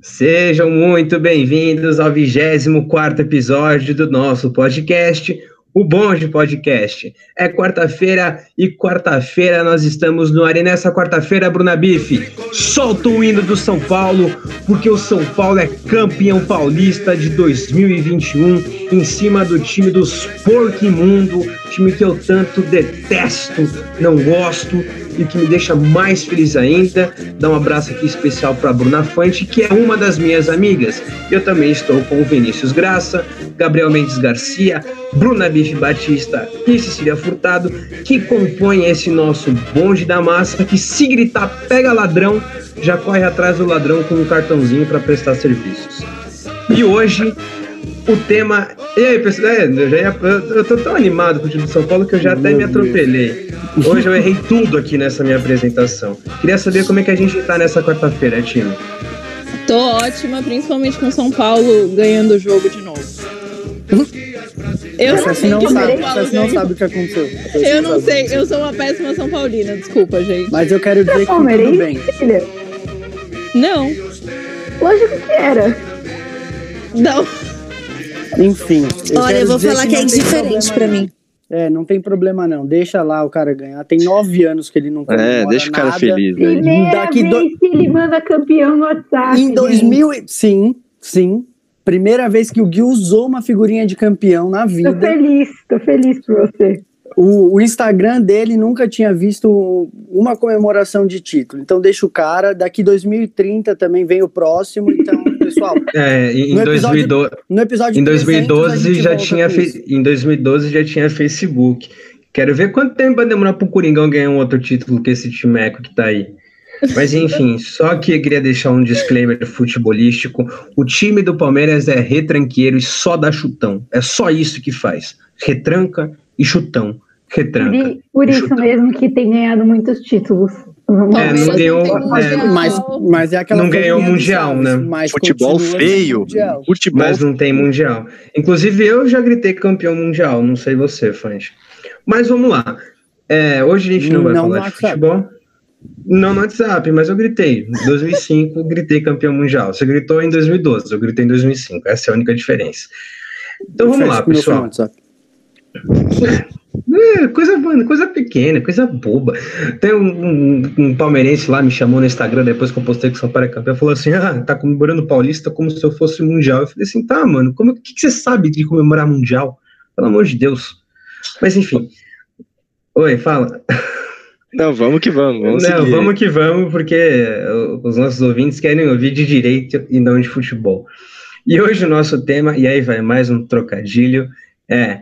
Sejam muito bem-vindos ao 24 episódio do nosso podcast, o Bonde Podcast. É quarta-feira e quarta-feira nós estamos no ar. E nessa quarta-feira, Bruna Bife, solta o hino do São Paulo, porque o São Paulo é campeão paulista de 2021 em cima do time dos Porquimundo, time que eu tanto detesto, não gosto e que me deixa mais feliz ainda, dar um abraço aqui especial para Bruna Fante, que é uma das minhas amigas. Eu também estou com o Vinícius Graça, Gabriel Mendes Garcia, Bruna Bife Batista e Cecília Furtado, que compõem esse nosso bonde da massa, que se gritar pega ladrão, já corre atrás do ladrão com um cartãozinho para prestar serviços. E hoje o tema. E aí, pessoal? É, eu, já ia, eu tô tão animado com o time de São Paulo que eu já até me atropelei. Hoje eu errei tudo aqui nessa minha apresentação. Queria saber como é que a gente tá nessa quarta-feira, time. Tô ótima, principalmente com São Paulo ganhando o jogo de novo. Eu não, sei não, sabe, você não sabe o que aconteceu. Eu não sei, eu sou uma péssima São Paulina, desculpa, gente. Mas eu quero dizer que tudo bem. Filha? Não. Lógico que era. Não. Enfim. Eu Olha, eu vou falar que, que é indiferente para mim. É, não tem problema não. Deixa lá o cara ganhar. Tem nove anos que ele não É, deixa o cara nada. feliz. Primeira Daqui vez do... que ele manda campeão no WhatsApp. Em 2000, sim, sim. Primeira vez que o Gui usou uma figurinha de campeão na vida. Tô feliz, tô feliz por você. O, o, Instagram dele nunca tinha visto uma comemoração de título. Então deixa o cara. Daqui 2030 também vem o próximo. Então, pessoal. É, em, no episódio, 2012, no episódio em 2012 já tinha em 2012 já tinha Facebook. Quero ver quanto tempo vai demorar pro Coringão ganhar um outro título que esse timeco que tá aí. Mas enfim, só que eu queria deixar um disclaimer futebolístico. O time do Palmeiras é retranqueiro e só dá chutão. É só isso que faz. Retranca e chutão. Retranca. Por, isso chutão. mesmo que tem ganhado muitos títulos. É, não ganhou, é, mas, mas é aquela não ganhou mundial, né? Futebol feio. Futebol. Mas não tem mundial. Inclusive eu já gritei campeão mundial, não sei você, Fãs. Mas vamos lá. É, hoje a gente não vai não falar de futebol. Não no WhatsApp, mas eu gritei. Em 2005, gritei campeão mundial. Você gritou em 2012, eu gritei em 2005. Essa é a única diferença. Então vamos lá, pessoal. É, coisa, coisa pequena, coisa boba. Tem um, um, um, palmeirense lá me chamou no Instagram depois que eu postei que o São Paulo é campeão, falou assim: ah, tá comemorando o Paulista como se eu fosse mundial. Eu falei assim: tá, mano, como que, que você sabe de comemorar mundial? Pelo amor de Deus. Mas enfim. Oi, fala. Não, vamos que vamos. vamos não, seguir. vamos que vamos, porque os nossos ouvintes querem ouvir de direito e não de futebol. E hoje o nosso tema, e aí vai mais um trocadilho, é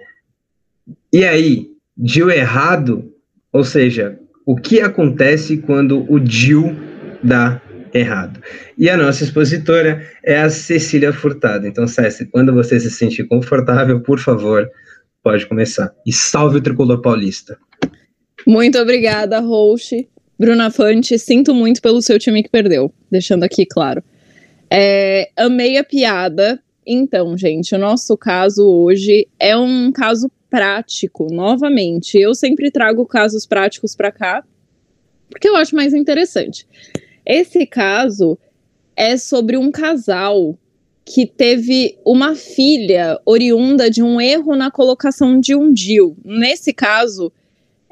e aí, Jill errado, ou seja, o que acontece quando o Jill dá errado? E a nossa expositora é a Cecília Furtado. Então, Cécia, quando você se sentir confortável, por favor, pode começar. E salve o tricolor paulista. Muito obrigada, Roche. Bruna Fante, sinto muito pelo seu time que perdeu, deixando aqui claro. É, amei a piada. Então, gente, o nosso caso hoje é um caso prático, novamente. Eu sempre trago casos práticos para cá, porque eu acho mais interessante. Esse caso é sobre um casal que teve uma filha oriunda de um erro na colocação de um DIL. Nesse caso,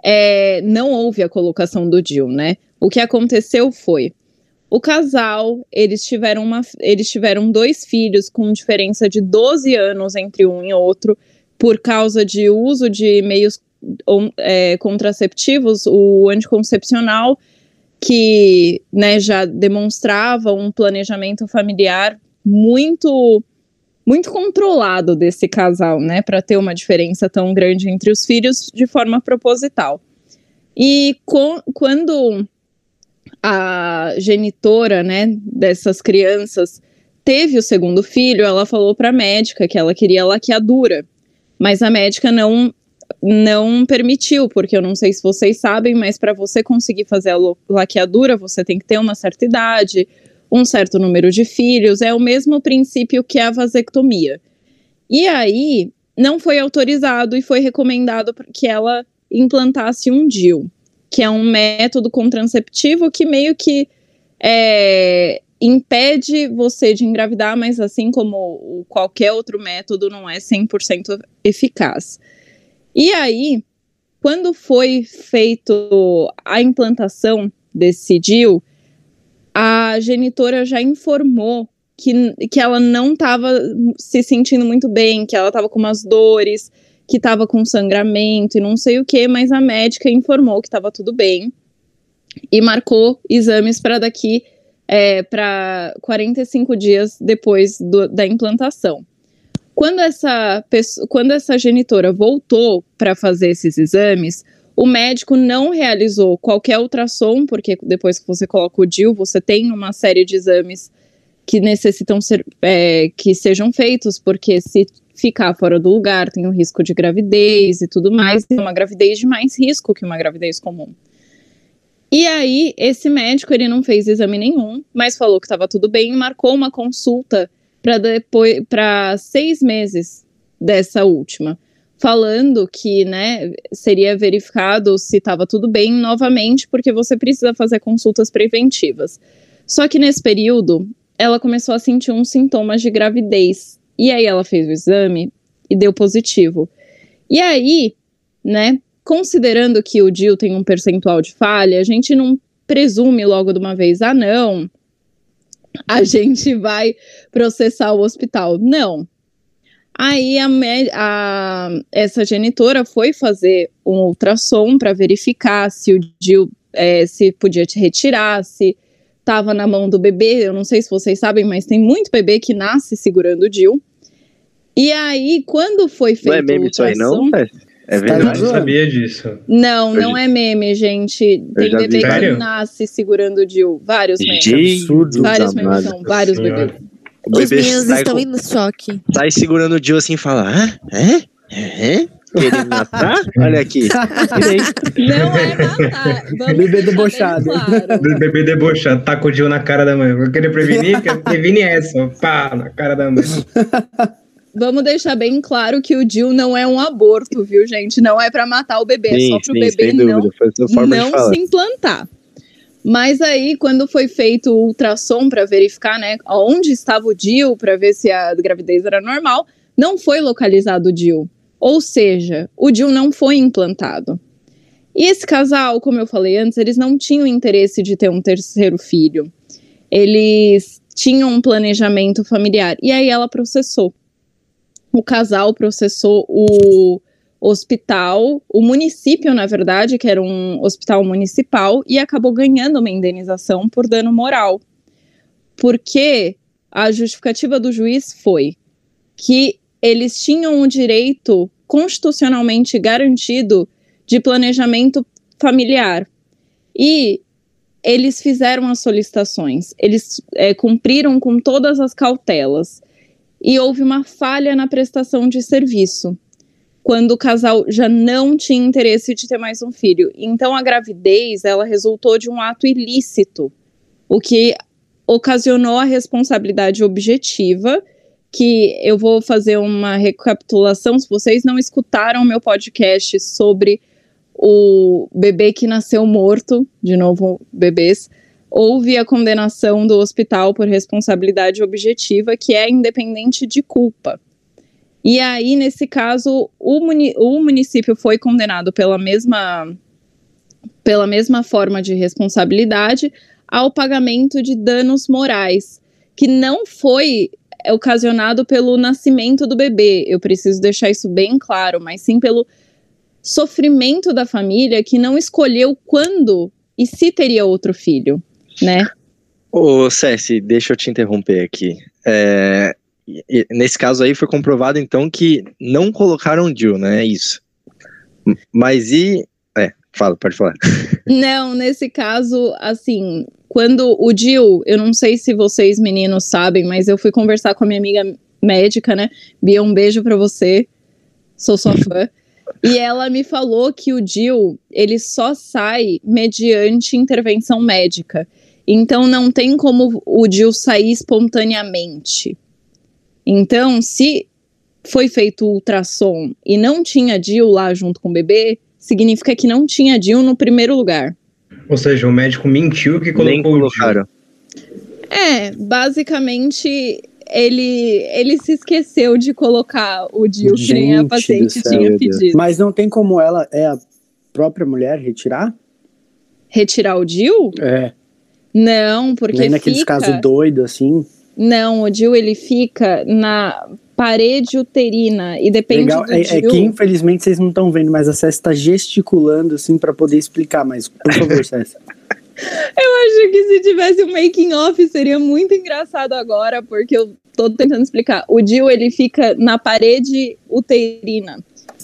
é, não houve a colocação do DIL, né? O que aconteceu foi o casal, eles tiveram, uma, eles tiveram dois filhos com diferença de 12 anos entre um e outro por causa de uso de meios é, contraceptivos, o anticoncepcional, que né, já demonstrava um planejamento familiar muito muito controlado desse casal, né, para ter uma diferença tão grande entre os filhos de forma proposital. E com, quando a genitora, né, dessas crianças teve o segundo filho, ela falou para a médica que ela queria laqueadura. Mas a médica não não permitiu, porque eu não sei se vocês sabem, mas para você conseguir fazer a laqueadura, você tem que ter uma certa idade, um certo número de filhos, é o mesmo princípio que a vasectomia. E aí, não foi autorizado e foi recomendado que ela implantasse um DIL, que é um método contraceptivo que meio que é, impede você de engravidar, mas assim como qualquer outro método, não é 100% eficaz. E aí, quando foi feito a implantação desse DIL, a genitora já informou que, que ela não estava se sentindo muito bem, que ela estava com umas dores, que estava com sangramento e não sei o que, mas a médica informou que estava tudo bem e marcou exames para daqui é, para 45 dias depois do, da implantação. Quando essa, pessoa, quando essa genitora voltou para fazer esses exames, o médico não realizou qualquer ultrassom, porque depois que você coloca o DIL, você tem uma série de exames que necessitam ser, é, que sejam feitos, porque se ficar fora do lugar tem o risco de gravidez e tudo mais, e uma gravidez de mais risco que uma gravidez comum. E aí, esse médico, ele não fez exame nenhum, mas falou que estava tudo bem e marcou uma consulta para depois para seis meses dessa última, falando que, né, seria verificado se estava tudo bem novamente, porque você precisa fazer consultas preventivas. Só que nesse período, ela começou a sentir uns sintomas de gravidez. E aí ela fez o exame e deu positivo. E aí, né, considerando que o DIL tem um percentual de falha, a gente não presume logo de uma vez, ah, não, a gente vai processar o hospital. Não. Aí a, a, essa genitora foi fazer um ultrassom para verificar se o DIL é, se podia te retirar, se estava na mão do bebê. Eu não sei se vocês sabem, mas tem muito bebê que nasce segurando o DIL. E aí, quando foi feito não é meme isso aí, não? É. É verdade. Eu não sabia disso. Não, não é meme, gente. Tem bebê que Sério? nasce segurando o Dil. Vários memes. Absurdo, vários memes são, vários bebês. Os meninos estão indo no choque. Sai segurando o Dil assim e fala: Hã? É? É? Querendo matar? Olha aqui. não é matar. Vamos bebê debochado. Claro. Bebê debochado. Taca o na cara da mãe. Vou querer prevenir, quer prevenir essa. Pá, na cara da mãe. Vamos deixar bem claro que o DIL não é um aborto, viu, gente? Não é para matar o bebê, sim, é só pro sim, bebê não, não se implantar. Mas aí, quando foi feito o ultrassom para verificar, né, onde estava o DIL, para ver se a gravidez era normal, não foi localizado o DIL. Ou seja, o DIL não foi implantado. E esse casal, como eu falei antes, eles não tinham interesse de ter um terceiro filho. Eles tinham um planejamento familiar. E aí ela processou o casal processou o hospital, o município, na verdade, que era um hospital municipal, e acabou ganhando uma indenização por dano moral. Porque a justificativa do juiz foi que eles tinham o direito constitucionalmente garantido de planejamento familiar. E eles fizeram as solicitações, eles é, cumpriram com todas as cautelas e houve uma falha na prestação de serviço, quando o casal já não tinha interesse de ter mais um filho. Então a gravidez, ela resultou de um ato ilícito, o que ocasionou a responsabilidade objetiva, que eu vou fazer uma recapitulação, se vocês não escutaram meu podcast sobre o bebê que nasceu morto, de novo, bebês, houve a condenação do hospital por responsabilidade objetiva, que é independente de culpa. E aí, nesse caso, o, muni o município foi condenado pela mesma, pela mesma forma de responsabilidade ao pagamento de danos morais, que não foi ocasionado pelo nascimento do bebê. Eu preciso deixar isso bem claro, mas sim pelo sofrimento da família que não escolheu quando e se teria outro filho né? Ô, Cessi, deixa eu te interromper aqui. É, nesse caso aí foi comprovado então que não colocaram Jill, né? É isso. Mas e. É, fala, pode falar. Não, nesse caso, assim, quando o Jill, eu não sei se vocês meninos sabem, mas eu fui conversar com a minha amiga médica, né? Bia, um beijo para você. Sou sua fã. E ela me falou que o Jill, ele só sai mediante intervenção médica. Então não tem como o DIL sair espontaneamente. Então, se foi feito ultrassom e não tinha DIL lá junto com o bebê, significa que não tinha DIL no primeiro lugar. Ou seja, o médico mentiu que colocou Nem colocaram. É, basicamente ele, ele se esqueceu de colocar o DIU que nem a paciente céu, tinha pedido. Mas não tem como ela, é a própria mulher, retirar? Retirar o DIU? É. Não, porque Nem naqueles fica... casos doidos assim? Não, o DIU ele fica na parede uterina e depende Legal. do é, é que infelizmente vocês não estão vendo, mas a César está gesticulando assim para poder explicar, mas por favor, César. Eu acho que se tivesse um making off seria muito engraçado agora, porque eu tô tentando explicar. O DIU ele fica na parede uterina.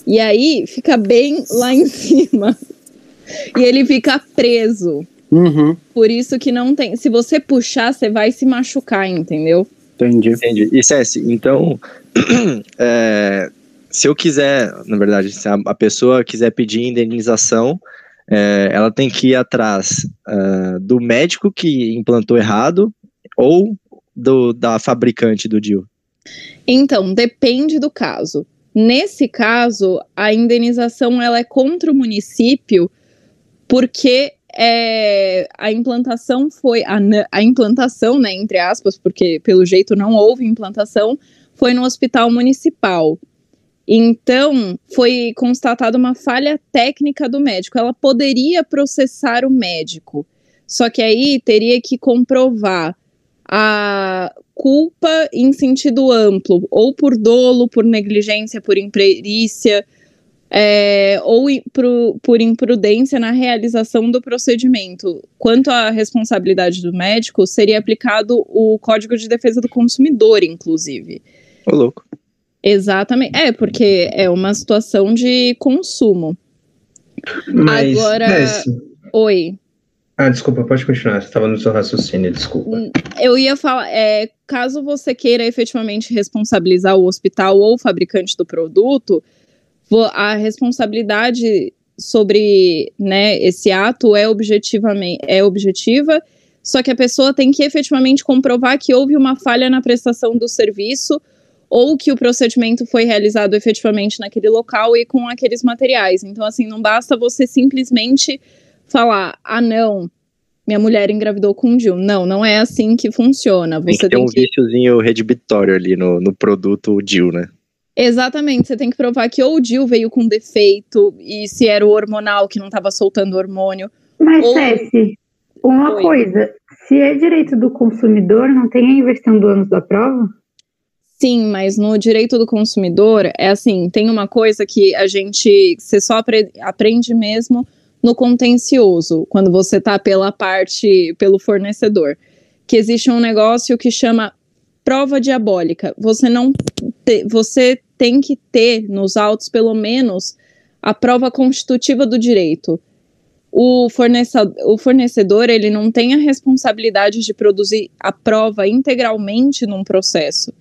E aí fica bem lá em cima. E ele fica preso. Uhum, Por isso que não tem. Se você puxar, você vai se machucar, entendeu? Entendi. Entendi. E Cessi, então, é, se eu quiser, na verdade, se a, a pessoa quiser pedir indenização, é, ela tem que ir atrás ah, do médico que implantou errado ou do, da fabricante do DIU. Então, depende do caso. Nesse caso, a indenização ela é contra o município porque é, a implantação foi a, a implantação, né, entre aspas, porque pelo jeito não houve implantação, foi no hospital municipal. Então, foi constatada uma falha técnica do médico. Ela poderia processar o médico, só que aí teria que comprovar a culpa em sentido amplo, ou por dolo, por negligência, por imperícia, é, ou pro- por imprudência na realização do procedimento. Quanto à responsabilidade do médico, seria aplicado o Código de Defesa do Consumidor, inclusive. Ô, louco. Exatamente. É, porque é uma situação de consumo. Mas, Agora- mas- Oi. Ah, desculpa, pode continuar. Você estava no seu raciocínio, desculpa. Eu ia falar, é, caso você queira efetivamente responsabilizar o hospital ou o fabricante do produto, a responsabilidade sobre né, esse ato é, objetivamente, é objetiva, só que a pessoa tem que efetivamente comprovar que houve uma falha na prestação do serviço ou que o procedimento foi realizado efetivamente naquele local e com aqueles materiais. Então, assim, não basta você simplesmente falar, ah, não, minha mulher engravidou com um DIU. Não, não é assim que funciona. Tem Você que ter tem um que. viciozinho redibitório ali no, no produto DIU, né? Exatamente, você tem que provar que ou o DIU veio com defeito, e se era o hormonal que não estava soltando hormônio. Mas, Ou- Cessi, uma Oi. coisa, se é direito do consumidor, não tem a inversão do ônus da prova? Sim, mas no direito do consumidor, é assim, tem uma coisa que a gente, você só apre- aprende mesmo no contencioso, quando você tá pela parte, pelo fornecedor, que existe um negócio que chama prova diabólica. Você não, te- você tem que ter nos autos pelo menos a prova constitutiva do direito. O fornecedor, o fornecedor, ele não tem a responsabilidade de produzir a prova integralmente num processo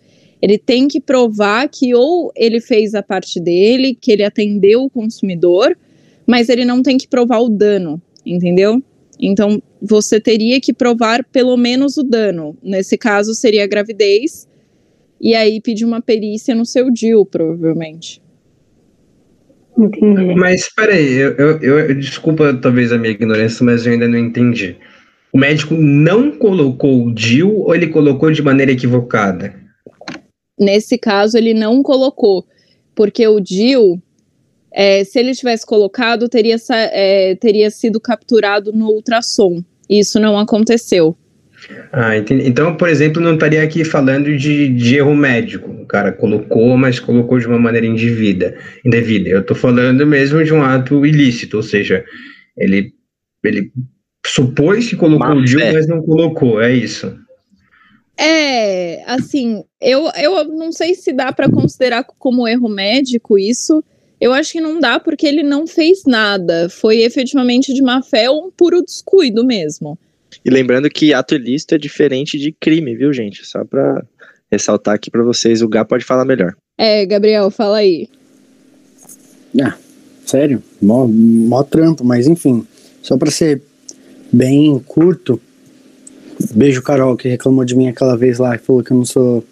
ele tem que provar que ou ele fez a parte dele, que ele atendeu o consumidor, mas ele não tem que provar o dano, entendeu? Então, você teria que provar pelo menos o dano. Nesse caso, seria a gravidez, e aí pedir uma perícia no seu DIU, provavelmente. Entendi. Mas peraí, eu, eu, eu- desculpa talvez a minha ignorância, mas eu ainda não entendi. O médico não colocou o DIU ou ele colocou de maneira equivocada? Nesse caso, ele não colocou, porque o DIU, é, se ele tivesse colocado, teria, é, teria sido capturado no ultrassom. Isso não aconteceu. Ah, entendi. Então, por exemplo, não estaria aqui falando de, de erro médico. O cara colocou, mas colocou de uma maneira indevida. indevida. Eu estou falando mesmo de um ato ilícito, ou seja, ele, ele supôs que colocou o DIU, fé. mas não colocou, é isso. É, assim, eu, eu não sei se dá para considerar como erro médico isso. Eu acho que não dá porque ele não fez nada. Foi efetivamente de má fé ou um puro descuido mesmo. E lembrando que ato ilícito é diferente de crime, viu, gente? Só pra ressaltar aqui pra vocês, o Gá pode falar melhor. É, Gabriel, fala aí. Sério, mó, mó trampo, mas enfim, só pra ser bem curto. Beijo, Carol, que reclamou de mim aquela vez lá e falou que eu não sou.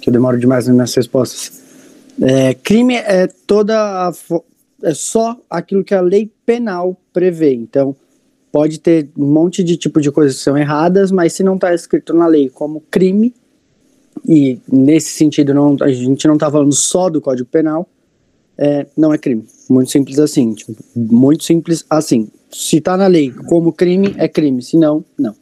que eu demoro demais nas minhas respostas. É, crime é toda a. é só aquilo que a lei penal prevê. Então, pode ter um monte de tipo de coisas que são erradas, mas se não está escrito na lei como crime, e nesse sentido não, a gente não está falando só do Código Penal, é, não é crime. Muito simples assim. Tipo, muito simples assim. Se está na lei como crime, é crime. Se não, não.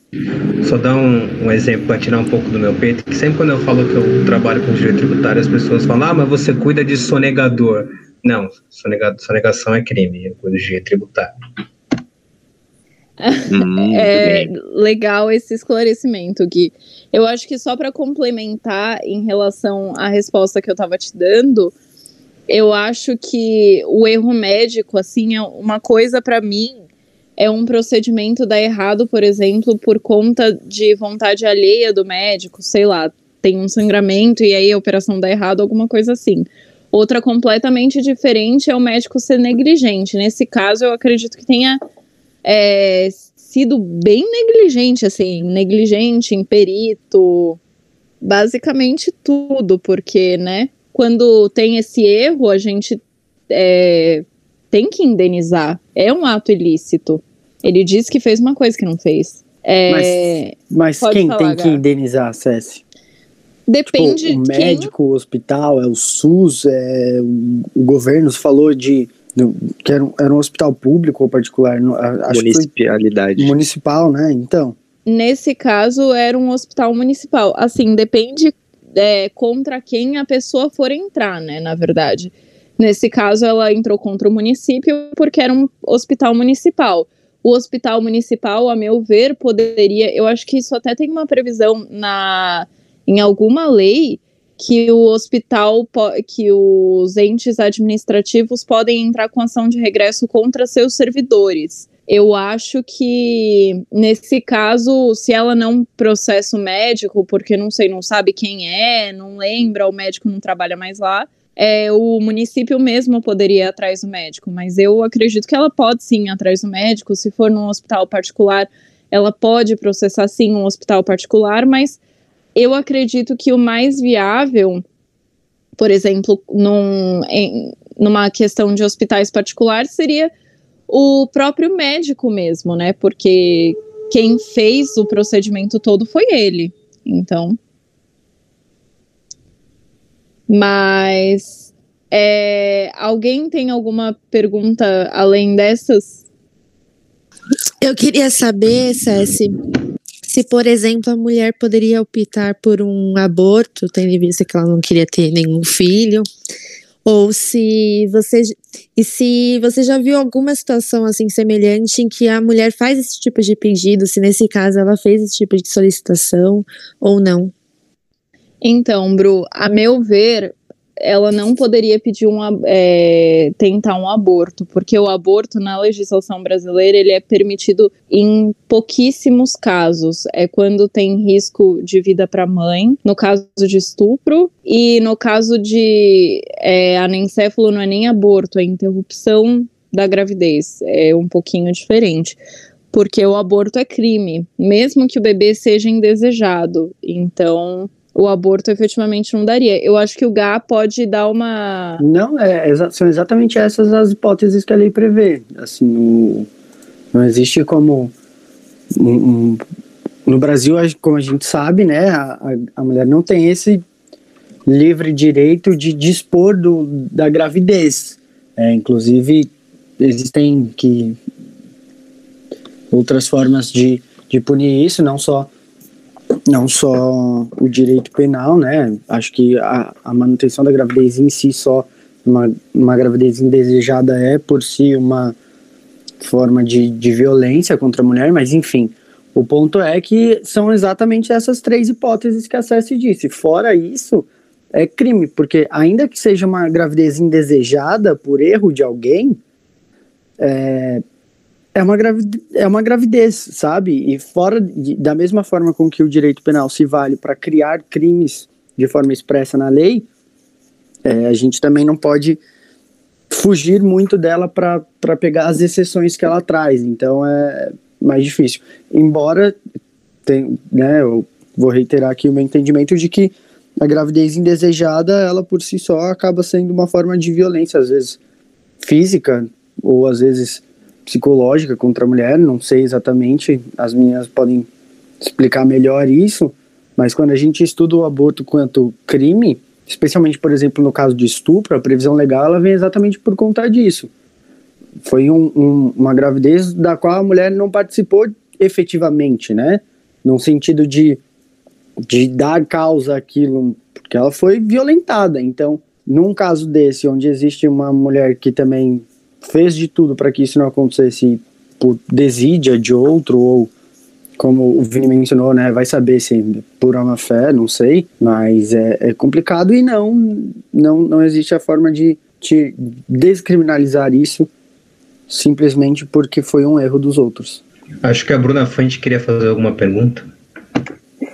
Só dar um, um exemplo para tirar um pouco do meu peito, que sempre quando eu falo que eu trabalho com direito tributário, as pessoas falam, ah, mas você cuida de sonegador. Não, sonegação é crime, eu cuido de direito tributário. Hum, é legal esse esclarecimento, Gui. Eu acho que só para complementar em relação à resposta que eu estava te dando, eu acho que o erro médico, assim, é uma coisa para mim é um procedimento dar errado, por exemplo, por conta de vontade alheia do médico, sei lá, tem um sangramento e aí a operação dá errado, alguma coisa assim. Outra completamente diferente é o médico ser negligente. Nesse caso, eu acredito que tenha é, sido bem negligente, assim, negligente em perito, basicamente tudo, porque, né, quando tem esse erro, a gente é, tem que indenizar. É um ato ilícito. Ele diz que fez uma coisa que não fez. É, mas, mas quem falar, tem que indenizar, Cési? Depende tipo, o médico, quem... o hospital, é o SUS, é, o governo falou de que era um, era um hospital público ou particular? Acho Municipalidade. municipal, né? Então. Nesse caso, era um hospital municipal. Assim, depende é, contra quem a pessoa for entrar, né? Na verdade. Nesse caso, ela entrou contra o município porque era um hospital municipal. O hospital municipal, a meu ver, poderia. Eu acho que isso até tem uma previsão na, em alguma lei que o hospital, que os entes administrativos podem entrar com ação de regresso contra seus servidores. Eu acho que nesse caso, se ela não processa o médico, porque não sei, não sabe quem é, não lembra, o médico não trabalha mais lá, é, o município mesmo poderia ir atrás do médico, mas eu acredito que ela pode sim ir atrás do médico. Se for num hospital particular, ela pode processar sim um hospital particular, mas eu acredito que o mais viável, por exemplo, num, em, numa questão de hospitais particulares, seria o próprio médico mesmo, né? Porque quem fez o procedimento todo foi ele. Então. Mas. É, alguém tem alguma pergunta além dessas? Eu queria saber, Cessi, se, por exemplo, a mulher poderia optar por um aborto, tendo em vista que ela não queria ter nenhum filho, ou se você e se você já viu alguma situação assim semelhante em que a mulher faz esse tipo de pedido, se nesse caso ela fez esse tipo de solicitação ou não. Então, Bru, a meu ver, ela não poderia pedir um, é, tentar um aborto, porque o aborto na legislação brasileira ele é permitido em pouquíssimos casos. É quando tem risco de vida para a mãe, no caso de estupro, e no caso de é, anencefalo não é nem aborto, é interrupção da gravidez. É um pouquinho diferente porque o aborto é crime, mesmo que o bebê seja indesejado. Então, o aborto efetivamente não daria. Eu acho que o GA pode dar uma. Não, é, são exatamente essas as hipóteses que a lei prevê. Assim, o, não existe como. Um, um, no Brasil, como a gente sabe, né, a, a mulher não tem esse livre direito de dispor do, da gravidez. É, inclusive, existem que outras formas de, de punir isso, não só não só o direito penal, né? Acho que a, a manutenção da gravidez em si só, uma, uma gravidez indesejada é por si uma forma de, de violência contra a mulher, mas enfim, o ponto é que são exatamente essas três hipóteses que a Cessi disse. Fora isso, é crime, porque ainda que seja uma gravidez indesejada por erro de alguém, é, é uma, gravidez, é uma gravidez, sabe? E fora de, da mesma forma com que o direito penal se vale para criar crimes de forma expressa na lei, é, a gente também não pode fugir muito dela para pegar as exceções que ela traz. Então é mais difícil. Embora, tem, né, eu vou reiterar aqui o meu entendimento de que a gravidez indesejada, ela por si só acaba sendo uma forma de violência, às vezes física, ou às vezes psicológica contra a mulher, não sei exatamente, as meninas podem explicar melhor isso, mas quando a gente estuda o aborto quanto crime, especialmente, por exemplo, no caso de estupro, a previsão legal ela vem exatamente por conta disso. Foi um, um, uma gravidez da qual a mulher não participou efetivamente, né? No sentido de, de dar causa àquilo, porque ela foi violentada. Então, num caso desse, onde existe uma mulher que também fez de tudo para que isso não acontecesse por desídia de outro ou como o Vini mencionou, né, vai saber se por uma fé, não sei, mas é, é, complicado e não, não, não existe a forma de, de descriminalizar isso simplesmente porque foi um erro dos outros. Acho que a Bruna Fante queria fazer alguma pergunta.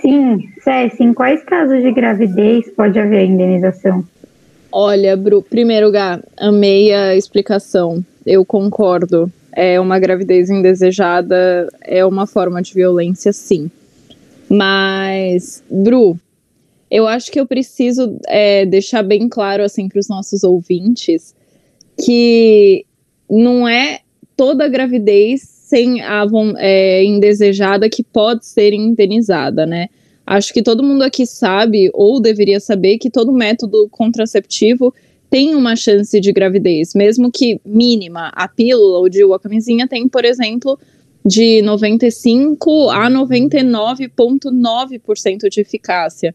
Sim, César, em quais casos de gravidez pode haver indenização? Olha, Bru, primeiro, Gá, amei a explicação. Eu concordo. É uma gravidez indesejada, é uma forma de violência, sim. Mas, Bru, eu acho que eu preciso é, deixar bem claro assim para os nossos ouvintes que não é toda gravidez sem a é, indesejada que pode ser indenizada, né? Acho que todo mundo aqui sabe, ou deveria saber, que todo método contraceptivo tem uma chance de gravidez, mesmo que mínima. A pílula ou de a camisinha tem, por exemplo, de 95 a 99,9% de eficácia.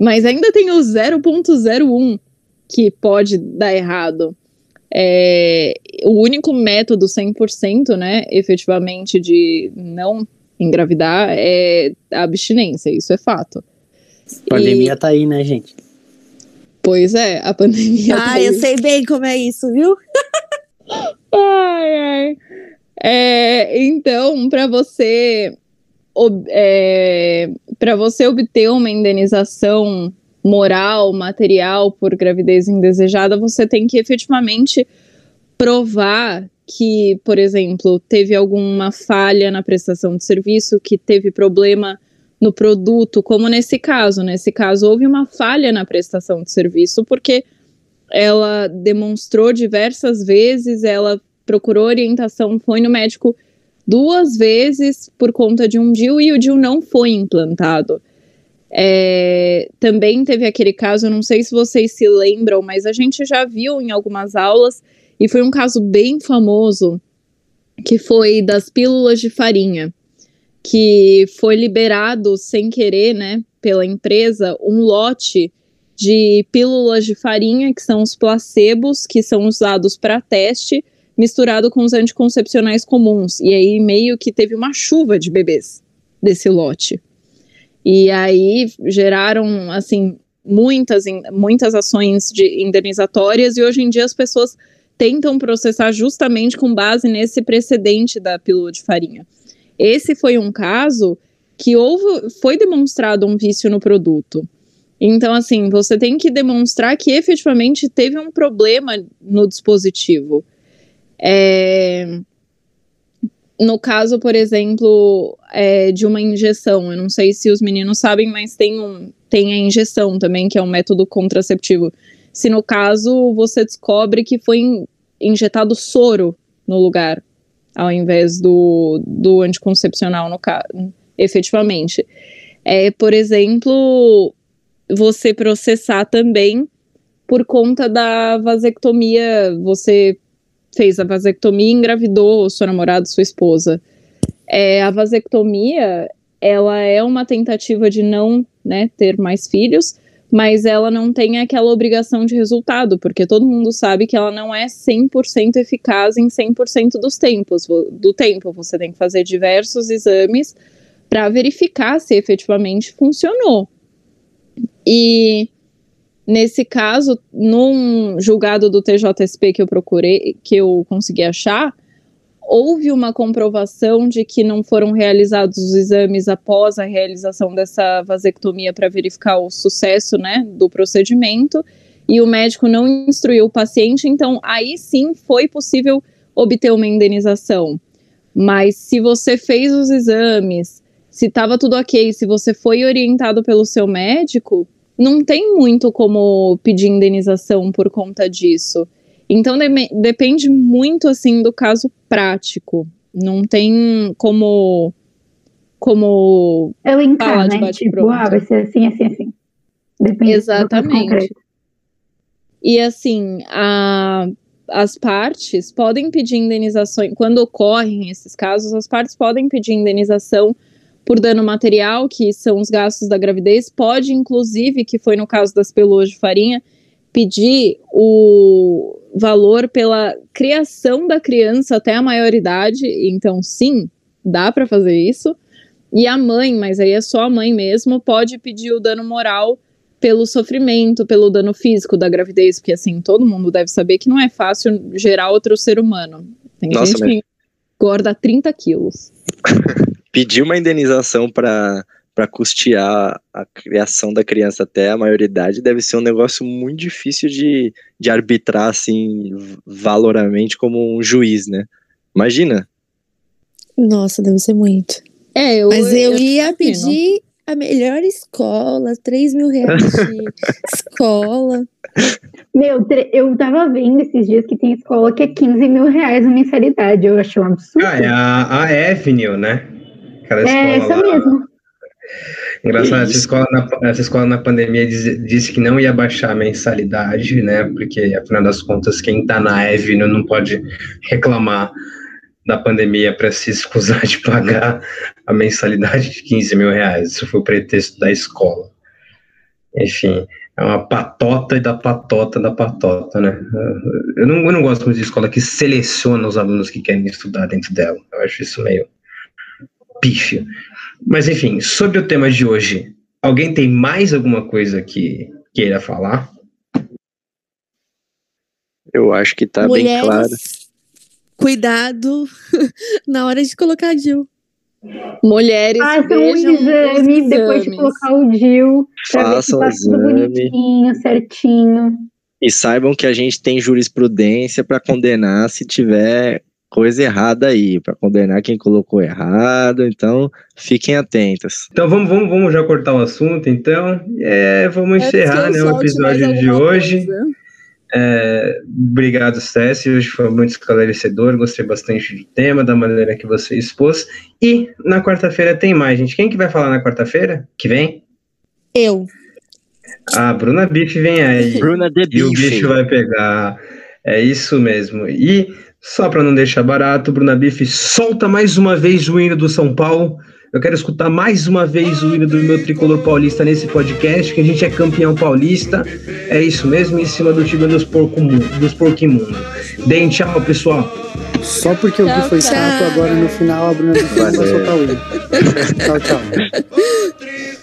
Mas ainda tem o 0,01 que pode dar errado. É, o único método 100%, né, efetivamente, de não engravidar é a abstinência, isso é fato. A pandemia e... tá aí, né, gente? Pois é, a pandemia. Ah, tá eu sei bem como é isso, viu? ai, ai. É, então, para você é, para você obter uma indenização moral, material por gravidez indesejada, você tem que efetivamente provar que, por exemplo, teve alguma falha na prestação de serviço, que teve problema no produto, como nesse caso. Nesse caso, houve uma falha na prestação de serviço, porque ela demonstrou diversas vezes, ela procurou orientação, foi no médico duas vezes por conta de um DIU e o DIU não foi implantado. É, também teve aquele caso, não sei se vocês se lembram, mas a gente já viu em algumas aulas e foi um caso bem famoso, que foi das pílulas de farinha, que foi liberado sem querer, né, pela empresa, um lote de pílulas de farinha, que são os placebos, que são usados para teste, misturado com os anticoncepcionais comuns. E aí meio que teve uma chuva de bebês desse lote. E aí geraram, assim, muitas, muitas ações de indenizatórias, e hoje em dia as pessoas tentam processar justamente com base nesse precedente da pílula de farinha. Esse foi um caso que houve, foi demonstrado um vício no produto. Então, assim, você tem que demonstrar que efetivamente teve um problema no dispositivo. É, no caso, por exemplo, é, de uma injeção, eu não sei se os meninos sabem, mas tem, um, tem a injeção também, que é um método contraceptivo se no caso você descobre que foi injetado soro no lugar, ao invés do, do anticoncepcional, no caso, efetivamente. É, por exemplo, você processar também por conta da vasectomia, você fez a vasectomia e engravidou sua namorada, sua esposa. É, a vasectomia, ela é uma tentativa de não né, ter mais filhos, mas ela não tem aquela obrigação de resultado, porque todo mundo sabe que ela não é 100% eficaz em 100% dos tempos, do tempo. Você tem que fazer diversos exames para verificar se efetivamente funcionou. E nesse caso, num julgado do TJSP que eu procurei, que eu consegui achar, houve uma comprovação de que não foram realizados os exames após a realização dessa vasectomia para verificar o sucesso né, do procedimento e o médico não instruiu o paciente, então aí sim foi possível obter uma indenização. Mas se você fez os exames, se estava tudo ok, se você foi orientado pelo seu médico, não tem muito como pedir indenização por conta disso. Então de- depende muito assim do caso prático. Não tem como como Eu Fala encar, de né? bate Tipo, ah, vai ser assim, assim, assim. Depende Exatamente. E assim, a- as partes podem pedir indenizações. Quando ocorrem esses casos, as partes podem pedir indenização por dano material, que são os gastos da gravidez. Pode, inclusive, que foi no caso das peluas de farinha, pedir o valor pela criação da criança até a maioridade. Então, sim, dá para fazer isso. E a mãe, mas aí é só a mãe mesmo, pode pedir o dano moral pelo sofrimento, pelo dano físico da gravidez, porque assim, todo mundo deve saber que não é fácil gerar outro ser humano. Tem Nossa, gente mas- que engorda 30 quilos. Pedir uma indenização para para custear a criação da criança até a maioridade deve ser um negócio muito difícil de, de arbitrar assim valoramente como um juiz, né? Imagina. Nossa, deve ser muito. É, eu, Mas eu, ia imagino. pedir a melhor escola, 3 mil reais de escola. Meu, eu tava vendo esses dias que tem escola que é 15 mil reais a mensalidade. Eu achei um absurdo. Ah, é a, a Avenue, né? Aquela É, escola essa lá. mesmo. Engraçado, essa escola, na, essa escola na pandemia diz- disse que não ia baixar a mensalidade, né? Porque, afinal das contas, quem tá na Avenue não pode reclamar da pandemia para se escusar de pagar a mensalidade de 15 mil reais. Isso foi o pretexto da escola. Enfim, é uma patota e da patota da patota, né? Eu não, eu não gosto muito de escola que seleciona os alunos que querem estudar dentro dela. Eu acho isso meio pífio. Mas enfim, sobre o tema de hoje, alguém tem mais alguma coisa que queira falar? Eu acho que tá bem Mulheres, claro. cuidado na hora de colocar a Jill. Mulheres Façam um vejam os exame depois de colocar o DIL pra ver se Façam tá o tudo exame. bonitinho, certinho. E saibam que a gente tem jurisprudência para condenar se tiver coisa errada aí, para condenar quem colocou errado. Então, fiquem atentos. Então vamos, vamos, vamos já cortar o assunto, então. É, vamos encerrar né, o episódio de hoje. É, obrigado, Cécio. Hoje foi muito esclarecedor. Gostei bastante do tema, da maneira que você expôs. E na quarta-feira tem mais, gente. Quem que vai falar na quarta-feira? Que vem? Eu. A Bruna Bife vem aí. Bruna The E o bicho vai pegar. É isso mesmo. E só para não deixar barato, Bruna Bife solta mais uma vez o hino do São Paulo. Eu quero escutar mais uma vez o hino do meu tricolor paulista nesse podcast, que a gente é campeão paulista. É isso mesmo, em cima do time dos, porco, dos porquimundo. Deem tchau, pessoal. Só porque o Gui Tchau, foi chato, agora no final a Bruna Bife vai soltar o hino. Tchau, tchau.